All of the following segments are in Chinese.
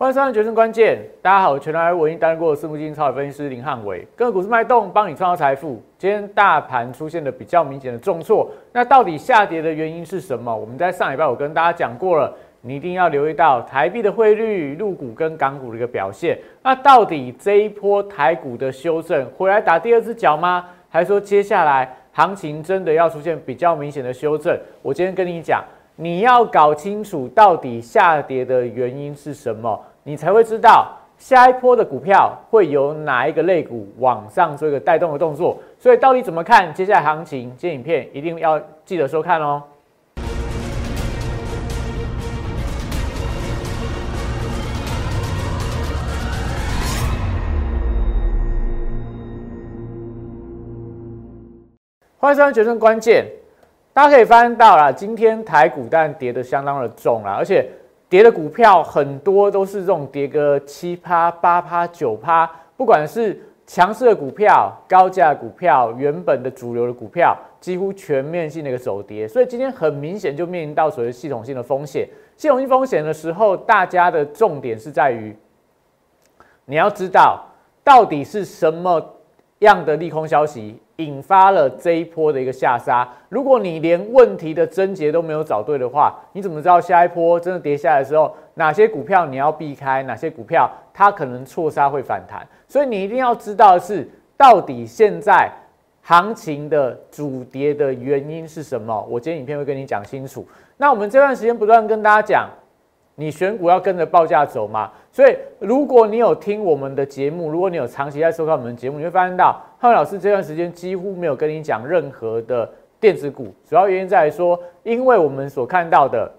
欢迎收看《决胜关键》，大家好，我全台唯一担任过私募基金超级分析师林汉伟，跟股市脉动，帮你创造财富。今天大盘出现了比较明显的重挫，那到底下跌的原因是什么？我们在上礼拜我跟大家讲过了，你一定要留意到台币的汇率、陆股跟港股的一个表现。那到底这一波台股的修正回来打第二只脚吗？还是说接下来行情真的要出现比较明显的修正？我今天跟你讲。你要搞清楚到底下跌的原因是什么，你才会知道下一波的股票会有哪一个类股往上做一个带动的动作。所以到底怎么看接下来行情？这影片一定要记得收看哦。欢迎收看《决胜关键》。大家可以发现到啦，今天台股但跌得相当的重啦，而且跌的股票很多都是这种跌个七趴、八趴、九趴，不管是强势的股票、高价股票、原本的主流的股票，几乎全面性的一个走跌，所以今天很明显就面临到所谓系统性的风险。系统性风险的时候，大家的重点是在于你要知道到底是什么样的利空消息。引发了这一波的一个下杀。如果你连问题的症结都没有找对的话，你怎么知道下一波真的跌下来的时候，哪些股票你要避开，哪些股票它可能错杀会反弹？所以你一定要知道的是，到底现在行情的主跌的原因是什么？我今天影片会跟你讲清楚。那我们这段时间不断跟大家讲。你选股要跟着报价走嘛？所以如果你有听我们的节目，如果你有长期在收看我们的节目，你会发现到汉老师这段时间几乎没有跟你讲任何的电子股。主要原因在于说，因为我们所看到的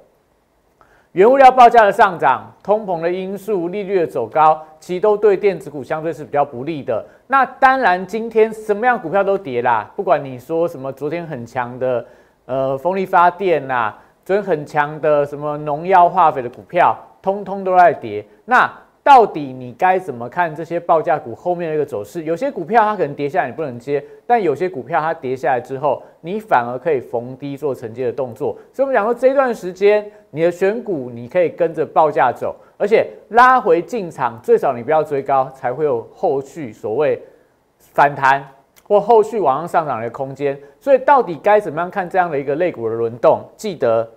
原物料报价的上涨、通膨的因素、利率的走高，其实都对电子股相对是比较不利的。那当然，今天什么样股票都跌啦，不管你说什么，昨天很强的呃风力发电呐。所以很强的什么农药化肥的股票，通通都在跌。那到底你该怎么看这些报价股后面的一个走势？有些股票它可能跌下来你不能接，但有些股票它跌下来之后，你反而可以逢低做承接的动作。所以我们讲说这一段时间你的选股你可以跟着报价走，而且拉回进场最少你不要追高，才会有后续所谓反弹或后续往上上涨的空间。所以到底该怎么样看这样的一个类股的轮动？记得。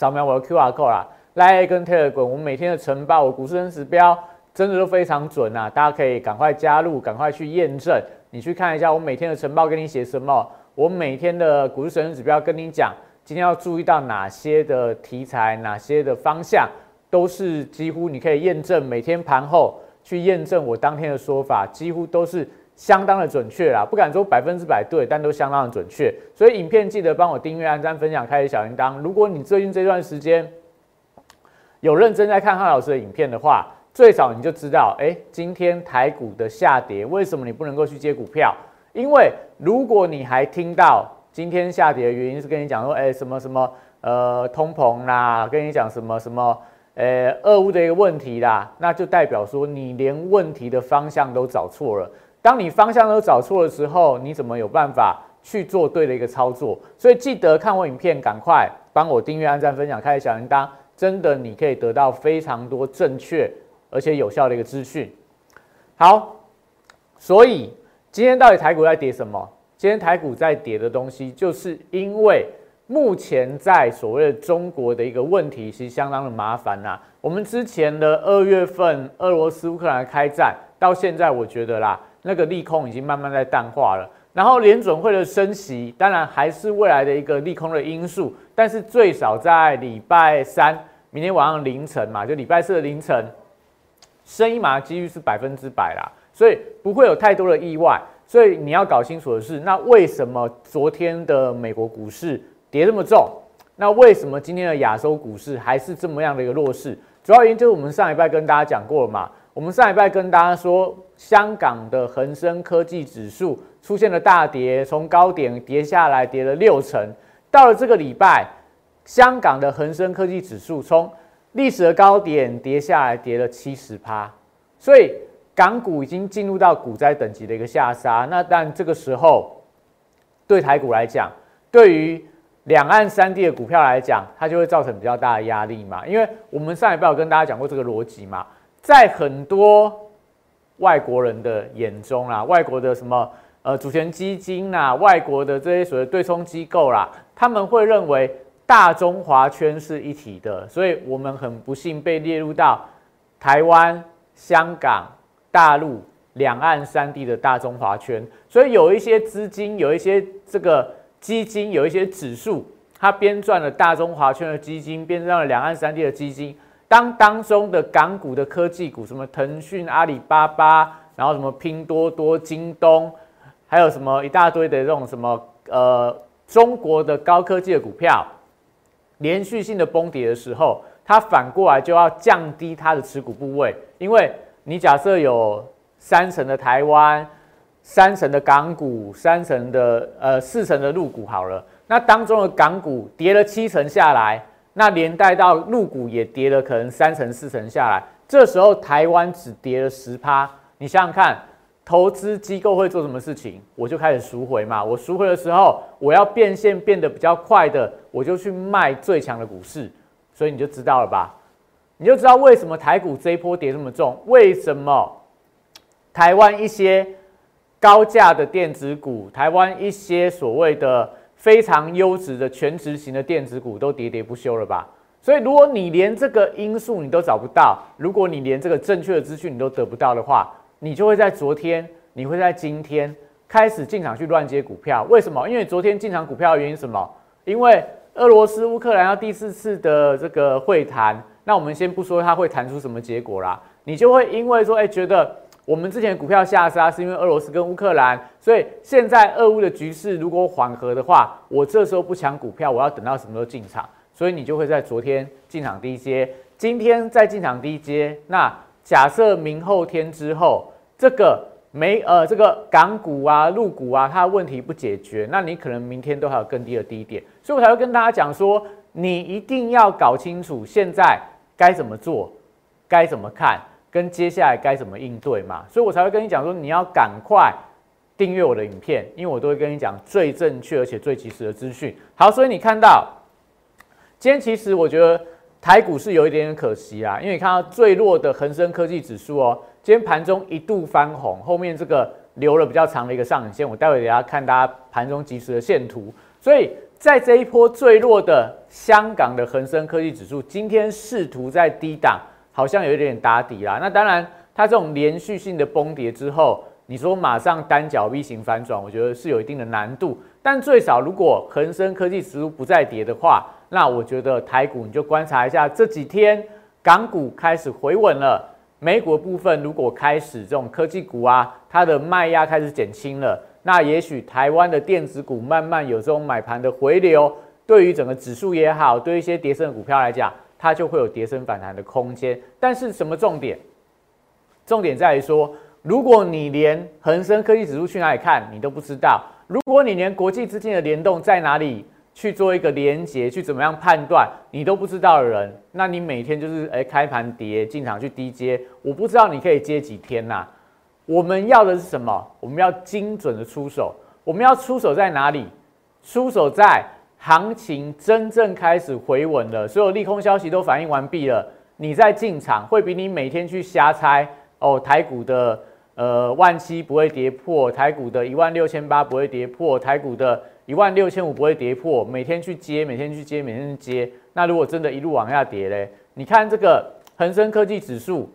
扫描我的 Q R code 啦，来跟 Telegram，我们每天的晨报，我股市跟指标真的都非常准啊！大家可以赶快加入，赶快去验证。你去看一下我每天的晨报跟你写什么，我每天的股市神指标跟你讲，今天要注意到哪些的题材，哪些的方向，都是几乎你可以验证。每天盘后去验证我当天的说法，几乎都是。相当的准确啦，不敢说百分之百对，但都相当的准确。所以影片记得帮我订阅、按赞、分享、开启小铃铛。如果你最近这段时间有认真在看汉老师的影片的话，最少你就知道，哎，今天台股的下跌，为什么你不能够去接股票？因为如果你还听到今天下跌的原因是跟你讲说，哎，什么什么呃通膨啦，跟你讲什么什么呃俄乌的一个问题啦，那就代表说你连问题的方向都找错了。当你方向都找错的时候，你怎么有办法去做对的一个操作？所以记得看我影片，赶快帮我订阅、按赞、分享、开小铃铛，真的你可以得到非常多正确而且有效的一个资讯。好，所以今天到底台股在跌什么？今天台股在跌的东西，就是因为目前在所谓的中国的一个问题，其实相当的麻烦呐。我们之前的二月份，俄罗斯乌克兰开战到现在，我觉得啦。那个利空已经慢慢在淡化了，然后联准会的升息，当然还是未来的一个利空的因素，但是最少在礼拜三，明天晚上凌晨嘛，就礼拜四的凌晨，升一码几率是百分之百啦，所以不会有太多的意外。所以你要搞清楚的是，那为什么昨天的美国股市跌这么重？那为什么今天的亚洲股市还是这么样的一个弱势？主要原因就是我们上礼拜跟大家讲过了嘛。我们上礼拜跟大家说，香港的恒生科技指数出现了大跌，从高点跌下来，跌了六成。到了这个礼拜，香港的恒生科技指数从历史的高点跌下来，跌了七十趴。所以港股已经进入到股灾等级的一个下杀。那但这个时候，对台股来讲，对于两岸三地的股票来讲，它就会造成比较大的压力嘛。因为我们上一拜有跟大家讲过这个逻辑嘛，在很多外国人的眼中啦，外国的什么呃主权基金啦，外国的这些所谓对冲机构啦，他们会认为大中华圈是一体的，所以我们很不幸被列入到台湾、香港、大陆。两岸三地的大中华圈，所以有一些资金，有一些这个基金，有一些指数，它编撰了大中华圈的基金，编撰了两岸三地的基金。当当中的港股的科技股，什么腾讯、阿里巴巴，然后什么拼多多、京东，还有什么一大堆的这种什么呃中国的高科技的股票，连续性的崩跌的时候，它反过来就要降低它的持股部位，因为你假设有。三成的台湾，三成的港股，三成的呃四成的陆股好了。那当中的港股跌了七成下来，那连带到入股也跌了可能三成四成下来。这时候台湾只跌了十趴，你想想看，投资机构会做什么事情？我就开始赎回嘛。我赎回的时候，我要变现变得比较快的，我就去卖最强的股市。所以你就知道了吧？你就知道为什么台股这一波跌这么重，为什么？台湾一些高价的电子股，台湾一些所谓的非常优质的全职型的电子股都喋喋不休了吧？所以，如果你连这个因素你都找不到，如果你连这个正确的资讯你都得不到的话，你就会在昨天，你会在今天开始进场去乱接股票。为什么？因为昨天进场股票的原因什么？因为俄罗斯乌克兰要第四次的这个会谈，那我们先不说它会谈出什么结果啦，你就会因为说，哎，觉得。我们之前股票下杀是因为俄罗斯跟乌克兰，所以现在俄乌的局势如果缓和的话，我这时候不抢股票，我要等到什么时候进场？所以你就会在昨天进场低阶，今天再进场低阶。那假设明后天之后，这个没呃这个港股啊、陆股啊，它的问题不解决，那你可能明天都还有更低的低点。所以我才会跟大家讲说，你一定要搞清楚现在该怎么做，该怎么看。跟接下来该怎么应对嘛，所以我才会跟你讲说，你要赶快订阅我的影片，因为我都会跟你讲最正确而且最及时的资讯。好，所以你看到今天其实我觉得台股是有一点点可惜啊，因为你看到最弱的恒生科技指数哦，今天盘中一度翻红，后面这个留了比较长的一个上影线，我待会给大家看大家盘中及时的线图。所以在这一波最弱的香港的恒生科技指数，今天试图在低档。好像有一点打底啦，那当然，它这种连续性的崩跌之后，你说马上单脚 V 型反转，我觉得是有一定的难度。但最少如果恒生科技指数不再跌的话，那我觉得台股你就观察一下这几天港股开始回稳了，美股部分如果开始这种科技股啊，它的卖压开始减轻了，那也许台湾的电子股慢慢有这种买盘的回流，对于整个指数也好，对一些跌升的股票来讲。它就会有跌升反弹的空间，但是什么重点？重点在于说，如果你连恒生科技指数去哪里看你都不知道，如果你连国际资金的联动在哪里去做一个连接，去怎么样判断你都不知道的人，那你每天就是哎开盘跌进场去低接，我不知道你可以接几天呐？我们要的是什么？我们要精准的出手，我们要出手在哪里？出手在。行情真正开始回稳了，所有利空消息都反映完毕了，你再进场会比你每天去瞎猜哦，台股的呃万七不会跌破，台股的一万六千八不会跌破，台股的一万六千五不会跌破，每天去接，每天去接，每天去接。那如果真的一路往下跌嘞，你看这个恒生科技指数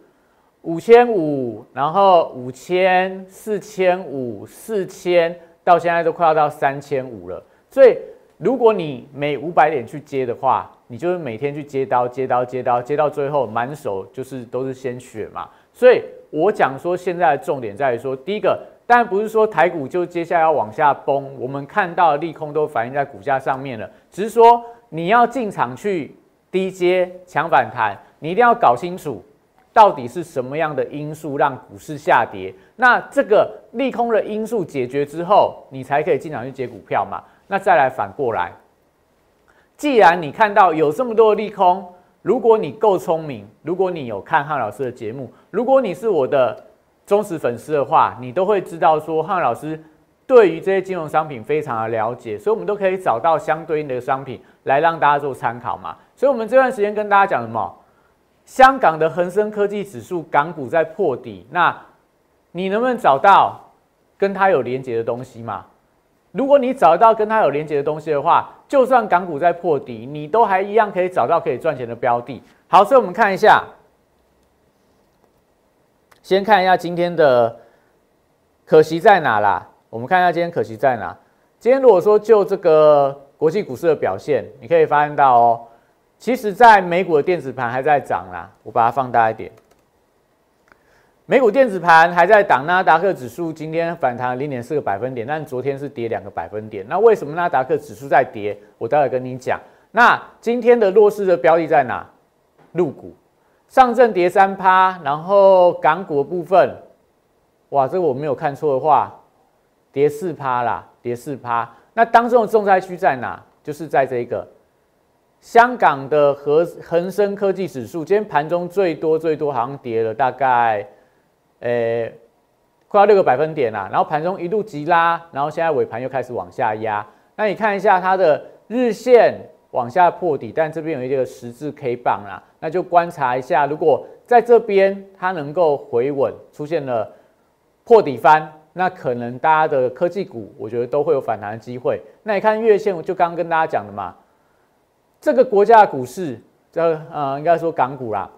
五千五，然后五千、四千五、四千，到现在都快要到三千五了，所以。如果你每五百点去接的话，你就是每天去接刀、接刀、接刀，接到最后满手就是都是鲜血嘛。所以我讲说，现在的重点在于说，第一个当然不是说台股就接下来要往下崩，我们看到利空都反映在股价上面了，只是说你要进场去低接强反弹，你一定要搞清楚到底是什么样的因素让股市下跌。那这个利空的因素解决之后，你才可以进场去接股票嘛。那再来反过来，既然你看到有这么多的利空，如果你够聪明，如果你有看汉老师的节目，如果你是我的忠实粉丝的话，你都会知道说汉老师对于这些金融商品非常的了解，所以我们都可以找到相对应的商品来让大家做参考嘛。所以，我们这段时间跟大家讲什么？香港的恒生科技指数港股在破底，那你能不能找到跟它有连接的东西嘛？如果你找到跟它有连接的东西的话，就算港股在破底，你都还一样可以找到可以赚钱的标的。好，所以我们看一下，先看一下今天的可惜在哪啦？我们看一下今天可惜在哪？今天如果说就这个国际股市的表现，你可以发现到哦，其实在美股的电子盘还在涨啦。我把它放大一点。美股电子盘还在涨，纳达克指数今天反弹零点四个百分点，但昨天是跌两个百分点。那为什么纳达克指数在跌？我待会跟你讲。那今天的弱势的标的在哪？入股，上证跌三趴，然后港股的部分，哇，这个我没有看错的话，跌四趴啦，跌四趴。那当中的重灾区在哪？就是在这个香港的恒恒生科技指数，今天盘中最多最多好像跌了大概。呃，快要六个百分点啦，然后盘中一路急拉，然后现在尾盘又开始往下压。那你看一下它的日线往下破底，但这边有一个十字 K 棒啦，那就观察一下，如果在这边它能够回稳，出现了破底翻，那可能大家的科技股，我觉得都会有反弹的机会。那你看月线，我就刚刚跟大家讲的嘛，这个国家的股市，这呃应该说港股啦，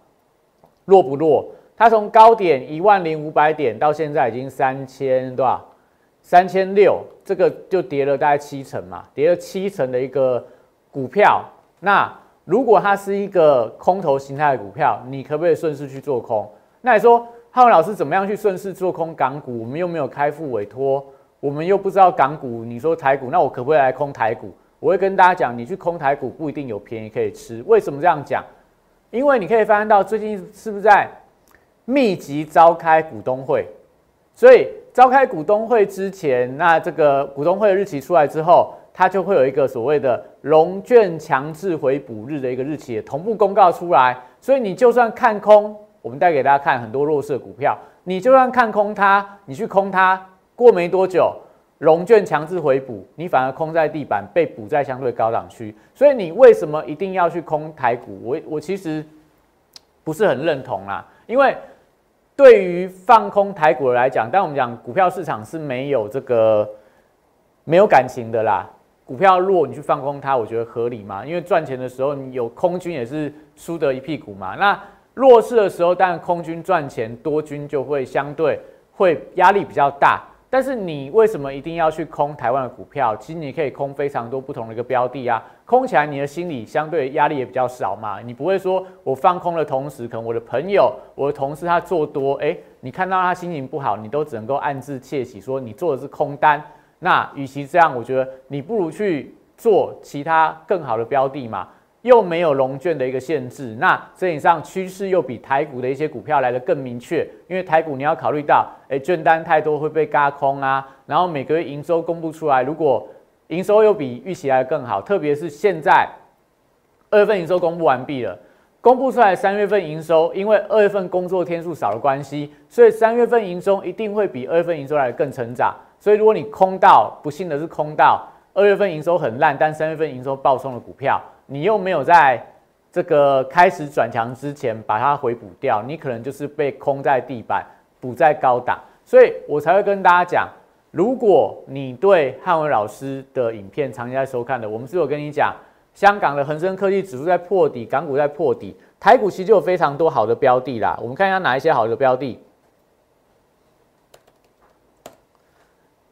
弱不弱？它从高点一万零五百点到现在已经三千多少？三千六，这个就跌了大概七成嘛，跌了七成的一个股票。那如果它是一个空头形态的股票，你可不可以顺势去做空？那你说浩文老师怎么样去顺势做空港股？我们又没有开付委托，我们又不知道港股。你说台股，那我可不可以来空台股？我会跟大家讲，你去空台股不一定有便宜可以吃。为什么这样讲？因为你可以发现到最近是不是在？密集召开股东会，所以召开股东会之前，那这个股东会的日期出来之后，它就会有一个所谓的融券强制回补日的一个日期同步公告出来。所以你就算看空，我们带给大家看很多弱势股票，你就算看空它，你去空它，过没多久，融券强制回补，你反而空在地板，被补在相对高档区。所以你为什么一定要去空台股？我我其实不是很认同啦，因为。对于放空台股来讲，但我们讲股票市场是没有这个没有感情的啦。股票弱，你去放空它，我觉得合理嘛。因为赚钱的时候，你有空军也是输得一屁股嘛。那弱势的时候，但空军赚钱，多军就会相对会压力比较大。但是你为什么一定要去空台湾的股票？其实你可以空非常多不同的一个标的啊，空起来你的心理相对压力也比较少嘛。你不会说我放空的同时，可能我的朋友、我的同事他做多，哎，你看到他心情不好，你都只能够暗自窃喜，说你做的是空单。那与其这样，我觉得你不如去做其他更好的标的嘛。又没有龙卷的一个限制，那整体上趋势又比台股的一些股票来的更明确。因为台股你要考虑到，哎，券单太多会被嘎空啊。然后每个月营收公布出来，如果营收又比预期来的更好，特别是现在二月份营收公布完毕了，公布出来三月份营收，因为二月份工作天数少的关系，所以三月份营收一定会比二月份营收来的更成长。所以如果你空到，不幸的是空到二月份营收很烂，但三月份营收暴冲的股票。你又没有在这个开始转强之前把它回补掉，你可能就是被空在地板，补在高档，所以我才会跟大家讲，如果你对汉文老师的影片长期在收看的，我们是有跟你讲，香港的恒生科技指数在破底，港股在破底，台股其实就有非常多好的标的啦。我们看一下哪一些好的标的，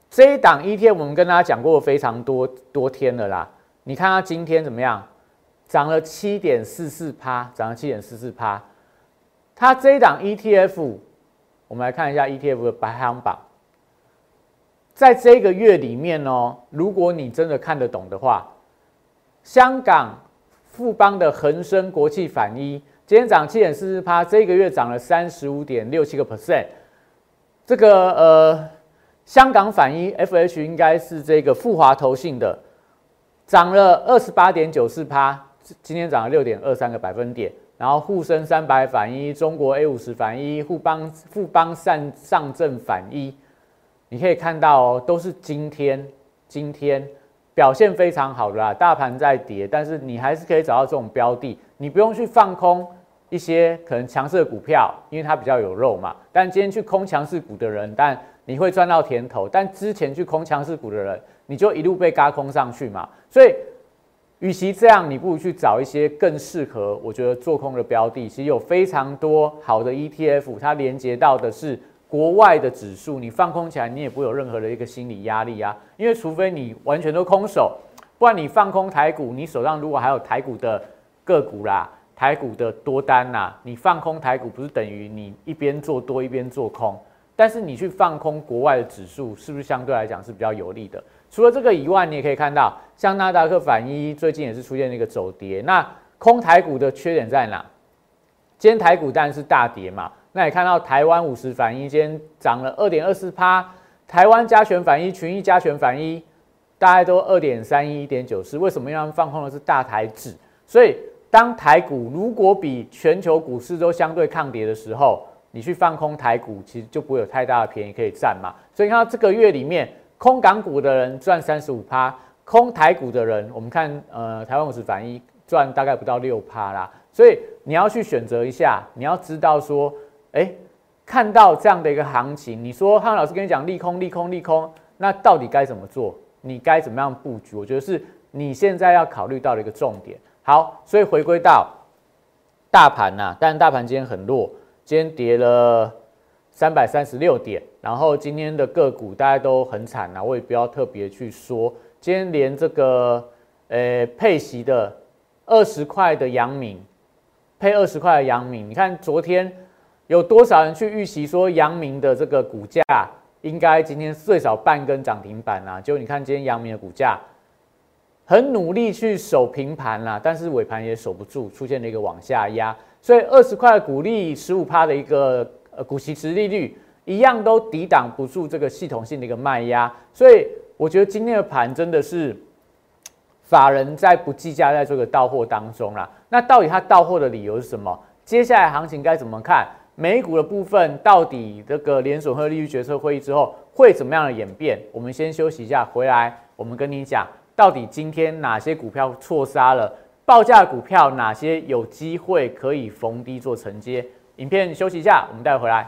这一档 ETF 我们跟大家讲过非常多多天了啦，你看它今天怎么样？涨了七点四四趴，涨了七点四四趴。它这一档 ETF，我们来看一下 ETF 的排行榜。在这个月里面哦，如果你真的看得懂的话，香港富邦的恒生国际反一今天涨七点四四趴，这个月涨了三十五点六七个 percent。这个呃，香港反一 FH 应该是这个富华投信的，涨了二十八点九四趴。今天涨了六点二三个百分点，然后沪深三百反一，中国 A 五十反一，富邦富邦上上证反一，你可以看到哦，都是今天今天表现非常好的啦，大盘在跌，但是你还是可以找到这种标的，你不用去放空一些可能强势的股票，因为它比较有肉嘛。但今天去空强势股的人，但你会赚到甜头，但之前去空强势股的人，你就一路被嘎空上去嘛。所以，与其这样，你不如去找一些更适合我觉得做空的标的。其实有非常多好的 ETF，它连接到的是国外的指数，你放空起来，你也不会有任何的一个心理压力啊。因为除非你完全都空手，不然你放空台股，你手上如果还有台股的个股啦、台股的多单呐，你放空台股，不是等于你一边做多一边做空？但是你去放空国外的指数，是不是相对来讲是比较有利的？除了这个以外，你也可以看到，像纳达克反一最近也是出现了一个走跌。那空台股的缺点在哪？今天台股当然是大跌嘛。那也看到台湾五十反一今天涨了二点二四趴，台湾加权反一、群益加权反一，大概都二点三一、一点九四。为什么要放空的是大台指？所以当台股如果比全球股市都相对抗跌的时候，你去放空台股，其实就不会有太大的便宜可以占嘛。所以看到这个月里面，空港股的人赚三十五趴，空台股的人，我们看呃台湾五十反一赚大概不到六趴啦。所以你要去选择一下，你要知道说，哎，看到这样的一个行情，你说汉老师跟你讲利空利空利空，那到底该怎么做？你该怎么样布局？我觉得是你现在要考虑到的一个重点。好，所以回归到大盘呐，但大盘今天很弱。今天跌了三百三十六点，然后今天的个股大家都很惨啊，我也不要特别去说。今天连这个呃配息的二十块的阳明配二十块的阳明，你看昨天有多少人去预习说阳明的这个股价应该今天最少半根涨停板啊？就你看今天阳明的股价很努力去守平盘啦，但是尾盘也守不住，出现了一个往下压。所以二十块股利十五趴的一个呃股息值利率，一样都抵挡不住这个系统性的一个卖压。所以我觉得今天的盘真的是法人在不计价在这个到货当中啦。那到底他到货的理由是什么？接下来行情该怎么看？美股的部分到底这个联总会利率决策会议之后会怎么样的演变？我们先休息一下，回来我们跟你讲到底今天哪些股票错杀了。报价股票哪些有机会可以逢低做承接？影片休息一下，我们待会回来。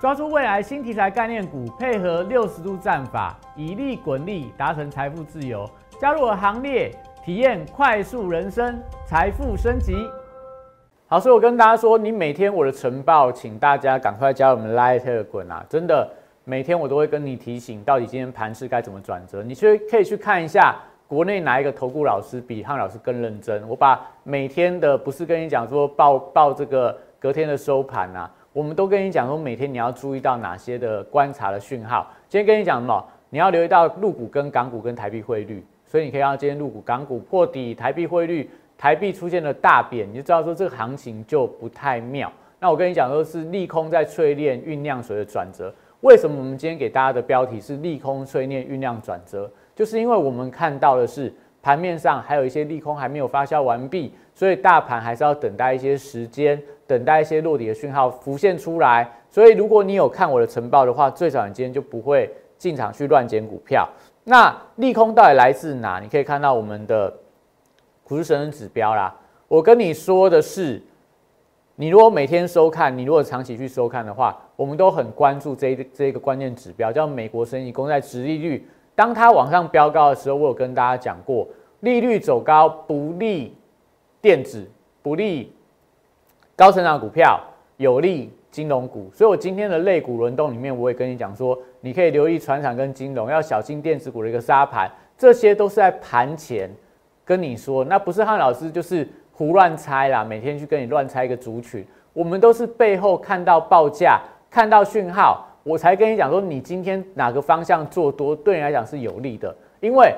抓住未来新题材概念股，配合六十度战法，以利滚利，达成财富自由。加入我行列，体验快速人生，财富升级。好，所以我跟大家说，你每天我的晨报，请大家赶快加入我们 Light 滚啊！真的，每天我都会跟你提醒，到底今天盘势该怎么转折。你去可以去看一下，国内哪一个投顾老师比汉老师更认真。我把每天的不是跟你讲说报报这个隔天的收盘啊。我们都跟你讲说，每天你要注意到哪些的观察的讯号。今天跟你讲什么？你要留意到陆股跟港股跟台币汇率，所以你可以看到今天陆股、港股破底，台币汇率，台币出现了大贬，你就知道说这个行情就不太妙。那我跟你讲说，是利空在淬炼酝酿水的转折。为什么我们今天给大家的标题是利空淬炼酝酿转折？就是因为我们看到的是盘面上还有一些利空还没有发酵完毕，所以大盘还是要等待一些时间。等待一些落底的讯号浮现出来。所以如果你有看我的晨报的话，最少你今天就不会进场去乱捡股票。那利空到底来自哪？你可以看到我们的股市神人指标啦。我跟你说的是，你如果每天收看，你如果长期去收看的话，我们都很关注这这一个关键指标，叫美国生意公债殖利率。当它往上飙高的时候，我有跟大家讲过，利率走高不利电子，不利高成长股票，有利金融股。所以我今天的类股轮动里面，我也跟你讲说，你可以留意船厂跟金融，要小心电子股的一个杀盘。这些都是在盘前跟你说，那不是汉老师就是胡乱猜啦，每天去跟你乱猜一个族群。我们都是背后看到报价，看到讯号。我才跟你讲说，你今天哪个方向做多，对你来讲是有利的，因为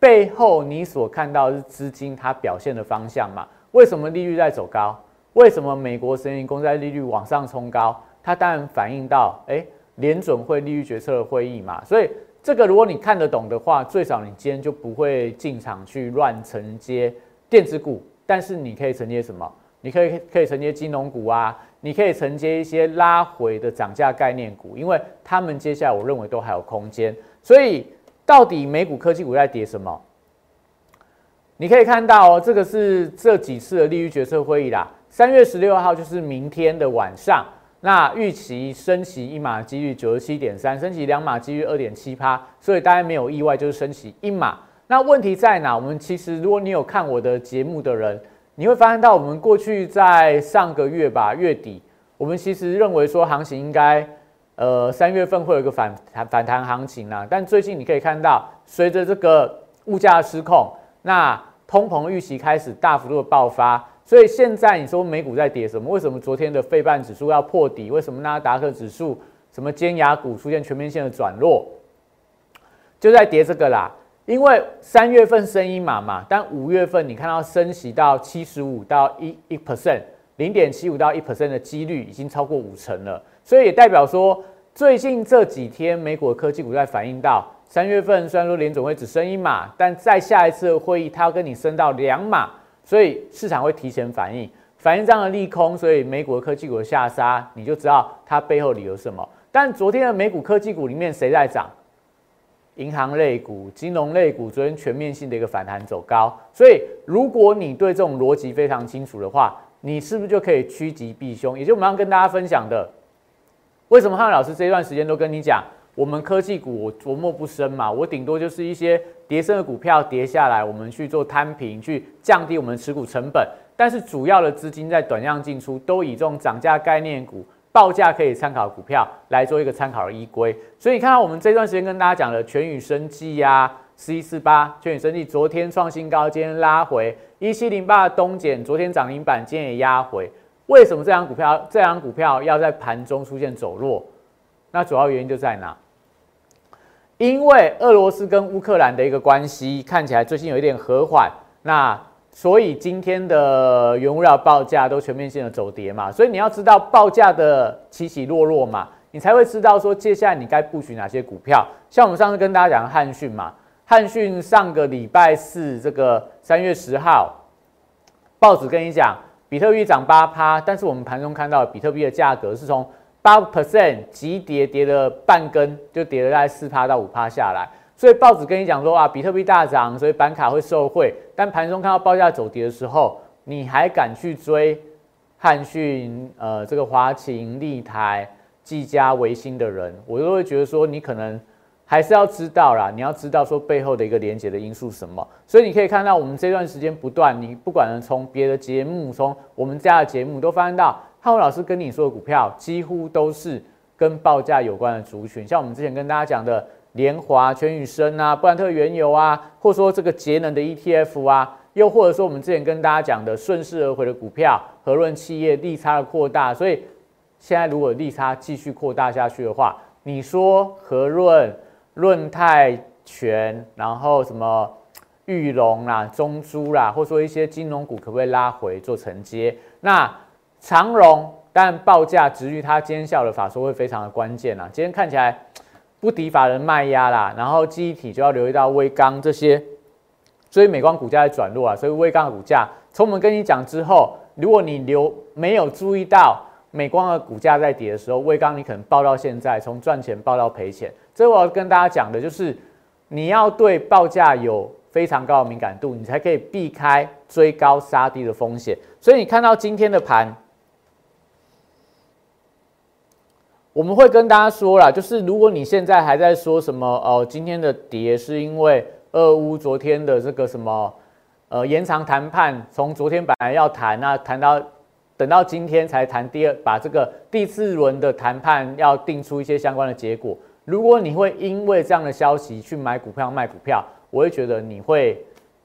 背后你所看到是资金它表现的方向嘛。为什么利率在走高？为什么美国十年公债利率往上冲高？它当然反映到哎联准会利率决策的会议嘛。所以这个如果你看得懂的话，最少你今天就不会进场去乱承接电子股，但是你可以承接什么？你可以可以承接金融股啊。你可以承接一些拉回的涨价概念股，因为他们接下来我认为都还有空间。所以到底美股科技股在跌什么？你可以看到哦，这个是这几次的利率决策会议啦。三月十六号就是明天的晚上，那预期升息一码几率九十七点三，升息两码几率二点七趴，所以大家没有意外就是升息一码。那问题在哪？我们其实如果你有看我的节目的人。你会发现到，我们过去在上个月吧月底，我们其实认为说行情应该，呃三月份会有一个反弹反弹行情啦。但最近你可以看到，随着这个物价失控，那通膨预期开始大幅度的爆发，所以现在你说美股在跌什么？为什么昨天的费半指数要破底？为什么纳达克指数什么尖牙股出现全面性的转弱？就在跌这个啦。因为三月份升一码嘛，但五月份你看到升息到七十五到一一 percent，零点七五到一 percent 的几率已经超过五成了，所以也代表说，最近这几天美股的科技股在反映到三月份虽然说联总会只升一码，但在下一次会议，它要跟你升到两码，所以市场会提前反应，反映这样的利空，所以美股科技股的下杀，你就知道它背后理由是什么。但昨天的美股科技股里面谁在涨？银行类股、金融类股昨天全面性的一个反弹走高，所以如果你对这种逻辑非常清楚的话，你是不是就可以趋吉避凶？也就我们要跟大家分享的，为什么汉老师这一段时间都跟你讲，我们科技股我琢磨不深嘛，我顶多就是一些跌升的股票跌下来，我们去做摊平，去降低我们持股成本，但是主要的资金在短量进出，都以这种涨价概念股。报价可以参考股票来做一个参考的依归，所以看到我们这段时间跟大家讲的全宇生技呀，四一四八全宇生技昨天创新高，今天拉回一七零八的东碱，昨天涨停板，今天也压回。为什么这张股票这张股票要在盘中出现走弱？那主要原因就在哪？因为俄罗斯跟乌克兰的一个关系看起来最近有一点和缓，那。所以今天的原物料报价都全面性的走跌嘛，所以你要知道报价的起起落落嘛，你才会知道说接下来你该布局哪些股票。像我们上次跟大家讲汉讯嘛，汉讯上个礼拜四这个三月十号，报纸跟你讲比特币涨八趴，但是我们盘中看到比特币的价格是从八 percent 急跌跌了半根，就跌了大概四趴到五趴下来。所以报纸跟你讲说啊，比特币大涨，所以板卡会受惠。但盘中看到报价走跌的时候，你还敢去追汉讯、呃这个华勤、立台、技嘉、维新的人，我都会觉得说，你可能还是要知道啦，你要知道说背后的一个连接的因素什么。所以你可以看到，我们这段时间不断，你不管从别的节目，从我们家的节目，都发现到浩文老师跟你说的股票，几乎都是跟报价有关的族群。像我们之前跟大家讲的。联华、全宇生啊，布兰特原油啊，或者说这个节能的 ETF 啊，又或者说我们之前跟大家讲的顺势而回的股票，和润企业利差的扩大，所以现在如果利差继续扩大下去的话，你说和润、润泰全，然后什么玉龙啦、中珠啦，或者说一些金融股可不可以拉回做承接？那长荣，但报价值于它今天下的法说会非常的关键啊，今天看起来。不敌法人卖压啦，然后记忆体就要留意到微钢这些，所以美光股价在转弱啊，所以微钢的股价从我们跟你讲之后，如果你留没有注意到美光的股价在跌的时候，微刚你可能报到现在，从赚钱报到赔钱。这我要跟大家讲的就是，你要对报价有非常高的敏感度，你才可以避开追高杀低的风险。所以你看到今天的盘。我们会跟大家说了，就是如果你现在还在说什么哦，今天的跌是因为俄乌昨天的这个什么呃延长谈判，从昨天本来要谈，那谈到等到今天才谈第二，把这个第四轮的谈判要定出一些相关的结果。如果你会因为这样的消息去买股票卖股票，我会觉得你会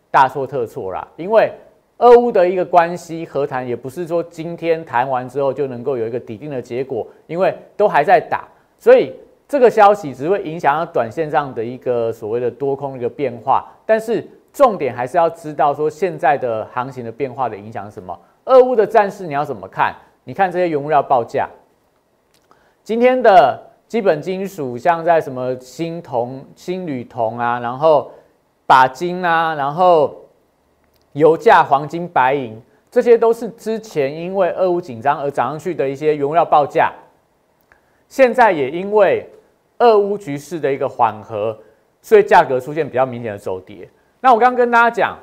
大错特错啦，因为。俄乌的一个关系和谈，也不是说今天谈完之后就能够有一个底定的结果，因为都还在打，所以这个消息只会影响到短线上的一个所谓的多空一个变化。但是重点还是要知道说现在的行情的变化的影响是什么。俄乌的战事你要怎么看？你看这些原物料报价，今天的基本金属像在什么锌铜、锌铝铜啊，然后钯金啊，然后。油价、黄金、白银，这些都是之前因为俄乌紧张而涨上去的一些原料报价，现在也因为俄乌局势的一个缓和，所以价格出现比较明显的走跌。那我刚刚跟大家讲，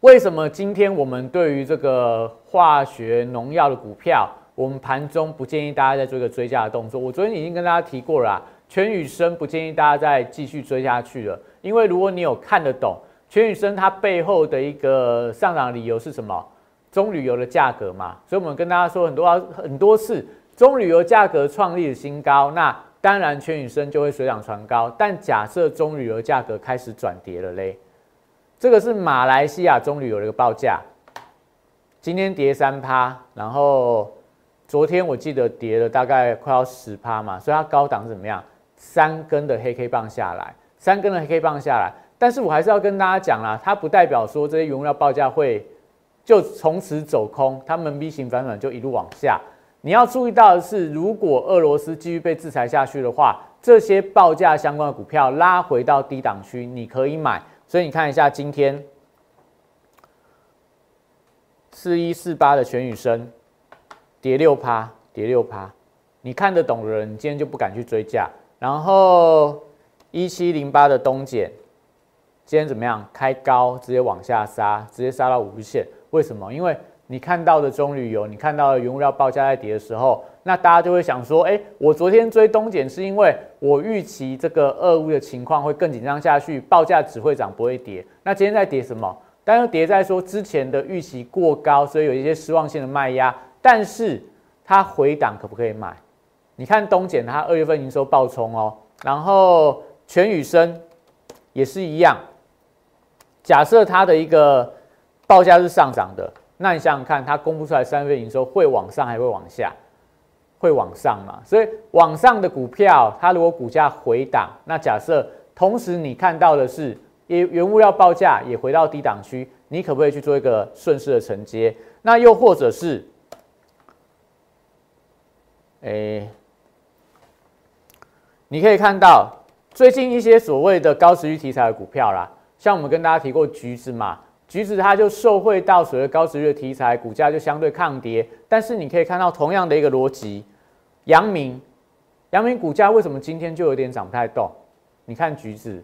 为什么今天我们对于这个化学农药的股票，我们盘中不建议大家再做一个追加的动作？我昨天已经跟大家提过了，全宇生不建议大家再继续追下去了，因为如果你有看得懂。全宇生它背后的一个上涨理由是什么？中旅游的价格嘛，所以我们跟大家说很多很多次，中旅游价格创立的新高，那当然全宇生就会水涨船高。但假设中旅游价格开始转跌了嘞，这个是马来西亚中旅游的一个报价，今天跌三趴，然后昨天我记得跌了大概快要十趴嘛，所以它高档怎么样？三根的黑 K 棒下来，三根的黑 K 棒下来。但是我还是要跟大家讲啦，它不代表说这些原料报价会就从此走空，它们 V 型反转就一路往下。你要注意到的是，如果俄罗斯继续被制裁下去的话，这些报价相关的股票拉回到低档区，你可以买。所以你看一下今天四一四八的全宇生跌六趴，跌六趴，你看得懂的人，今天就不敢去追价。然后一七零八的东碱。今天怎么样？开高直接往下杀，直接杀到五日线。为什么？因为你看到的中旅游，你看到的原物料报价在跌的时候，那大家就会想说：哎，我昨天追东碱是因为我预期这个俄乌的情况会更紧张下去，报价只会涨不会跌。那今天在跌什么？当然跌在说之前的预期过高，所以有一些失望性的卖压。但是它回档可不可以买？你看东碱它二月份营收爆冲哦，然后全宇生也是一样。假设它的一个报价是上涨的，那你想想看，它公布出来三月营收会往上还会往下？会往上嘛？所以往上的股票，它如果股价回档，那假设同时你看到的是原原物料报价也回到低档区，你可不可以去做一个顺势的承接？那又或者是，哎，你可以看到最近一些所谓的高持续题材的股票啦。像我们跟大家提过橘子嘛，橘子它就受惠到所谓高值率的题材，股价就相对抗跌。但是你可以看到同样的一个逻辑，阳明，阳明股价为什么今天就有点涨不太动？你看橘子，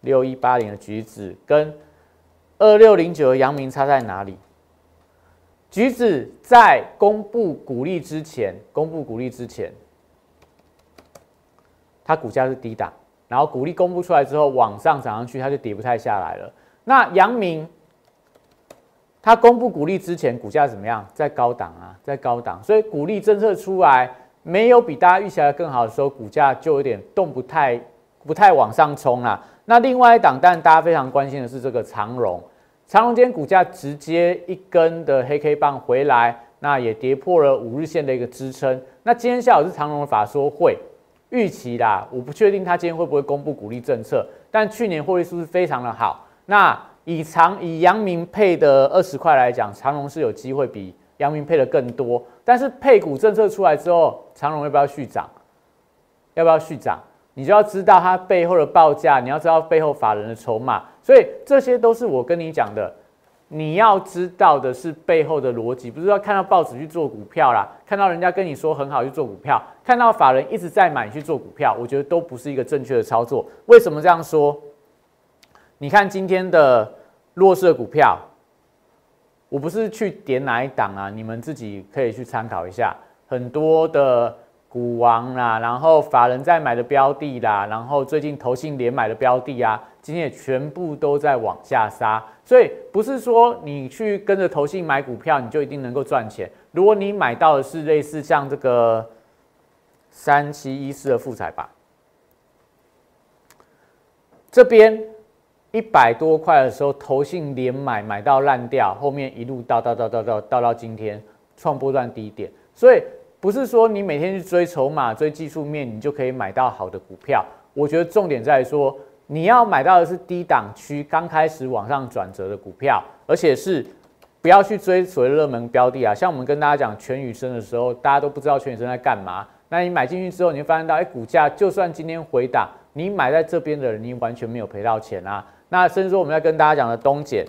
六一八零的橘子跟二六零九的阳明差在哪里？橘子在公布股利之前，公布股利之前，它股价是低档。然后股利公布出来之后，往上涨上去，它就跌不太下来了。那阳明，它公布股利之前，股价怎么样？在高档啊，在高档。所以股利政策出来，没有比大家预期的更好的时候，股价就有点动不太、不太往上冲了。那另外一档，但大家非常关心的是这个长荣，长荣今天股价直接一根的黑 K 棒回来，那也跌破了五日线的一个支撑。那今天下午是长荣的法说会。预期啦，我不确定他今天会不会公布鼓励政策，但去年获利是不是非常的好？那以长以阳明配的二十块来讲，长荣是有机会比阳明配的更多。但是配股政策出来之后，长荣要不要续涨？要不要续涨？你就要知道它背后的报价，你要知道背后法人的筹码，所以这些都是我跟你讲的。你要知道的是背后的逻辑，不是要看到报纸去做股票啦，看到人家跟你说很好去做股票，看到法人一直在买去做股票，我觉得都不是一个正确的操作。为什么这样说？你看今天的弱势股票，我不是去点哪一档啊，你们自己可以去参考一下，很多的。股王啦，然后法人在买的标的啦，然后最近投信连买的标的啊，今天也全部都在往下杀，所以不是说你去跟着投信买股票，你就一定能够赚钱。如果你买到的是类似像这个三七一四的富彩吧，这边一百多块的时候，投信连买买到烂掉，后面一路到到到到到到到今天创波段低点，所以。不是说你每天去追筹码、追技术面，你就可以买到好的股票。我觉得重点在说，你要买到的是低档区刚开始往上转折的股票，而且是不要去追所谓热门标的啊。像我们跟大家讲全宇生的时候，大家都不知道全宇生在干嘛。那你买进去之后，你会发现到，哎，股价就算今天回档，你买在这边的人，你完全没有赔到钱啊。那甚至说我们要跟大家讲的东碱。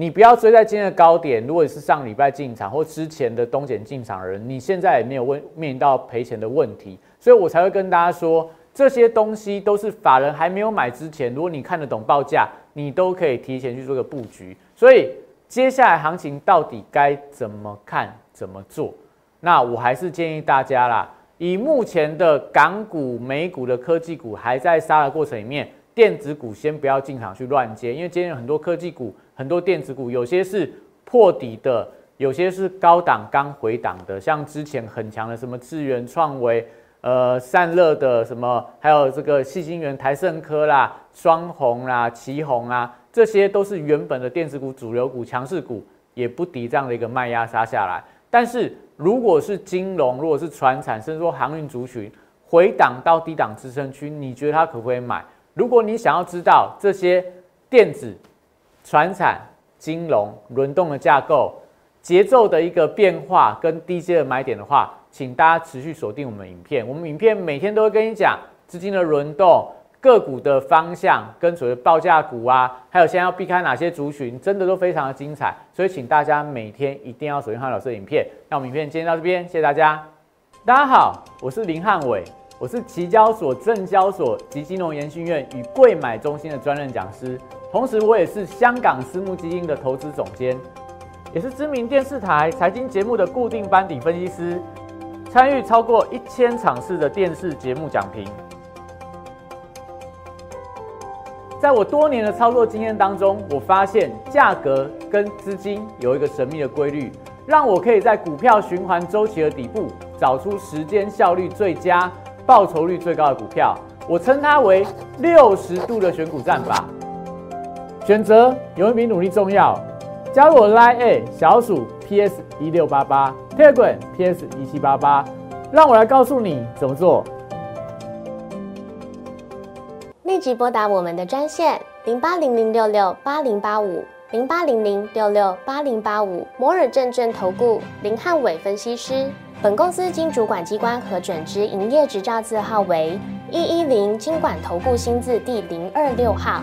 你不要追在今天的高点。如果是上礼拜进场或之前的东减进场的人，你现在也没有问面临到赔钱的问题，所以我才会跟大家说，这些东西都是法人还没有买之前，如果你看得懂报价，你都可以提前去做个布局。所以接下来行情到底该怎么看、怎么做？那我还是建议大家啦，以目前的港股、美股的科技股还在杀的过程里面，电子股先不要进场去乱接，因为今天有很多科技股。很多电子股，有些是破底的，有些是高档刚回档的，像之前很强的什么智源、创维、呃散热的什么，还有这个细晶圆、台盛科啦、双红啦、旗红啊，这些都是原本的电子股主流股、强势股，也不敌这样的一个卖压杀下来。但是如果是金融，如果是船产，甚至说航运族群回档到低档支撑区，你觉得它可不可以买？如果你想要知道这些电子，船产、金融轮动的架构、节奏的一个变化跟低阶的买点的话，请大家持续锁定我们影片。我们影片每天都会跟你讲资金的轮动、个股的方向跟所谓报价股啊，还有现在要避开哪些族群，真的都非常的精彩。所以请大家每天一定要锁定汉老师的影片。那我们影片今天到这边，谢谢大家。大家好，我是林汉伟，我是期交所、证交所及金融研训院与贵买中心的专任讲师。同时，我也是香港私募基金的投资总监，也是知名电视台财经节目的固定班底分析师，参与超过一千场次的电视节目讲评。在我多年的操作经验当中，我发现价格跟资金有一个神秘的规律，让我可以在股票循环周期的底部找出时间效率最佳、报酬率最高的股票。我称它为六十度的选股战法。选择有一比努力重要，加入我 Line A 小鼠 PS 一六八八，Telegram PS 一七八八，让我来告诉你怎么做。立即拨打我们的专线零八零零六六八零八五零八零零六六八零八五摩尔证券投顾林汉伟分析师。本公司经主管机关核准之营业执照字号为一一零金管投顾新字第零二六号。